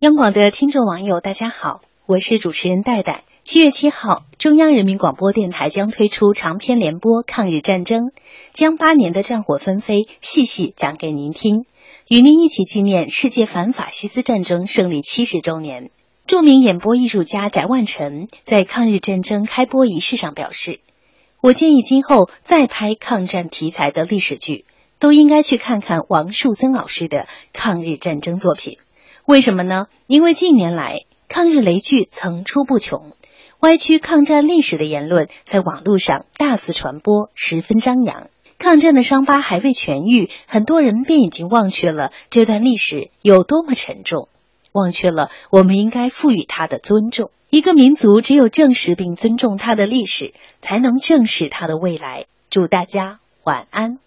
央广的听众网友，大家好，我是主持人戴戴。七月七号，中央人民广播电台将推出长篇联播《抗日战争》，将八年的战火纷飞细细讲给您听，与您一起纪念世界反法西斯战争胜利七十周年。著名演播艺术家翟万成在抗日战争开播仪式上表示：“我建议今后再拍抗战题材的历史剧，都应该去看看王树增老师的抗日战争作品。”为什么呢？因为近年来抗日雷剧层出不穷，歪曲抗战历史的言论在网络上大肆传播，十分张扬。抗战的伤疤还未痊愈，很多人便已经忘却了这段历史有多么沉重，忘却了我们应该赋予它的尊重。一个民族只有正视并尊重它的历史，才能正视它的未来。祝大家晚安。